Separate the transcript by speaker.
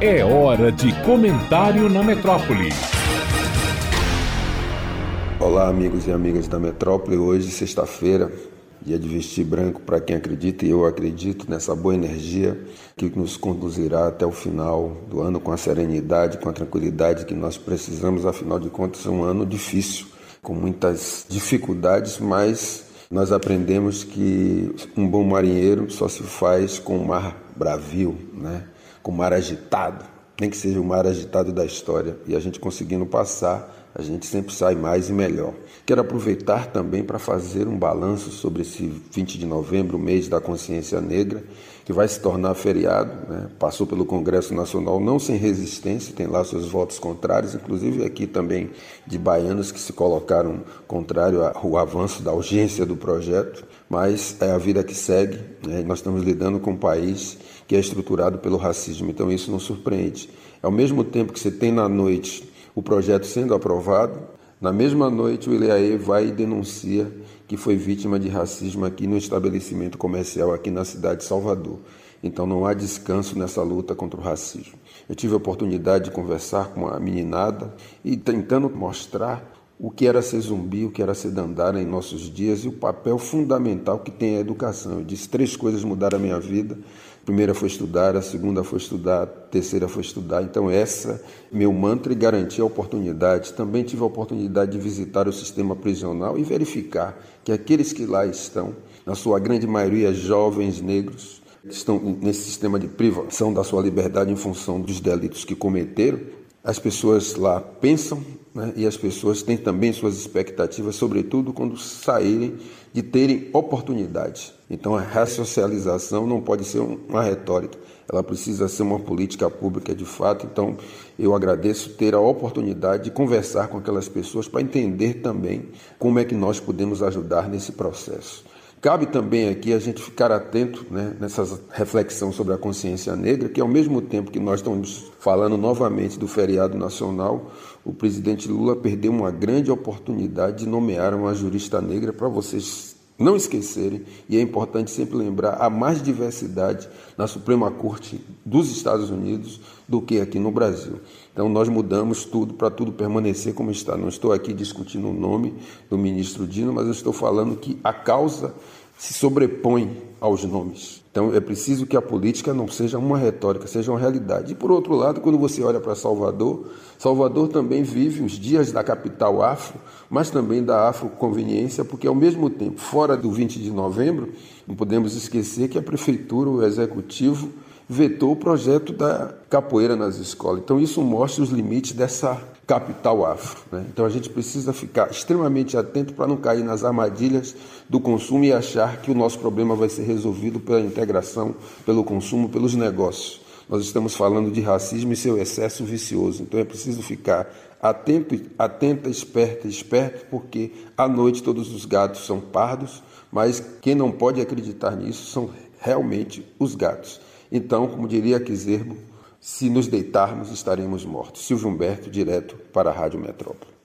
Speaker 1: É hora de comentário na metrópole.
Speaker 2: Olá, amigos e amigas da metrópole. Hoje, sexta-feira, dia de vestir branco para quem acredita, e eu acredito nessa boa energia que nos conduzirá até o final do ano com a serenidade, com a tranquilidade que nós precisamos. Afinal de contas, é um ano difícil, com muitas dificuldades, mas nós aprendemos que um bom marinheiro só se faz com o mar bravio, né? Com o mar agitado, nem que seja o mar agitado da história, e a gente conseguindo passar, a gente sempre sai mais e melhor. Quero aproveitar também para fazer um balanço sobre esse 20 de novembro, mês da consciência negra, que vai se tornar feriado, né? passou pelo Congresso Nacional não sem resistência, tem lá seus votos contrários, inclusive aqui também de baianos que se colocaram contrário ao avanço da urgência do projeto, mas é a vida que segue, né? nós estamos lidando com um país que é estruturado pelo racismo, então isso não surpreende. Ao mesmo tempo que você tem na noite o projeto sendo aprovado, na mesma noite o Ileaê vai e denuncia que foi vítima de racismo aqui no estabelecimento comercial aqui na cidade de Salvador. Então não há descanso nessa luta contra o racismo. Eu tive a oportunidade de conversar com a meninada e tentando mostrar o que era ser zumbi, o que era ser dandara em nossos dias e o papel fundamental que tem a educação. Eu disse três coisas mudaram a minha vida. A primeira foi estudar, a segunda foi estudar, a terceira foi estudar. Então essa meu mantra e garantir a oportunidade. Também tive a oportunidade de visitar o sistema prisional e verificar que aqueles que lá estão, na sua grande maioria jovens negros, estão nesse sistema de privação da sua liberdade em função dos delitos que cometeram, as pessoas lá pensam né, e as pessoas têm também suas expectativas, sobretudo quando saírem de terem oportunidade. Então a ressocialização não pode ser uma retórica, ela precisa ser uma política pública de fato. Então eu agradeço ter a oportunidade de conversar com aquelas pessoas para entender também como é que nós podemos ajudar nesse processo. Cabe também aqui a gente ficar atento né, nessa reflexão sobre a consciência negra, que ao mesmo tempo que nós estamos falando novamente do feriado nacional, o presidente Lula perdeu uma grande oportunidade de nomear uma jurista negra para vocês não esquecerem, e é importante sempre lembrar, há mais diversidade na Suprema Corte dos Estados Unidos do que aqui no Brasil. Então nós mudamos tudo para tudo permanecer como está. Não estou aqui discutindo o nome do ministro Dino, mas eu estou falando que a causa se sobrepõe aos nomes. Então é preciso que a política não seja uma retórica, seja uma realidade. E por outro lado, quando você olha para Salvador, Salvador também vive os dias da capital afro, mas também da afroconveniência, porque ao mesmo tempo, fora do 20 de novembro, não podemos esquecer que a prefeitura, o executivo, vetou o projeto da capoeira nas escolas. Então isso mostra os limites dessa capital afro. Né? Então a gente precisa ficar extremamente atento para não cair nas armadilhas do consumo e achar que o nosso problema vai ser resolvido pela integração, pelo consumo, pelos negócios. Nós estamos falando de racismo e seu excesso vicioso. Então é preciso ficar atento, atenta, esperta, esperto, porque à noite todos os gatos são pardos, mas quem não pode acreditar nisso são realmente os gatos. Então, como diria Quiserbo, se nos deitarmos, estaremos mortos. Silvio Humberto, direto para a Rádio Metrópole.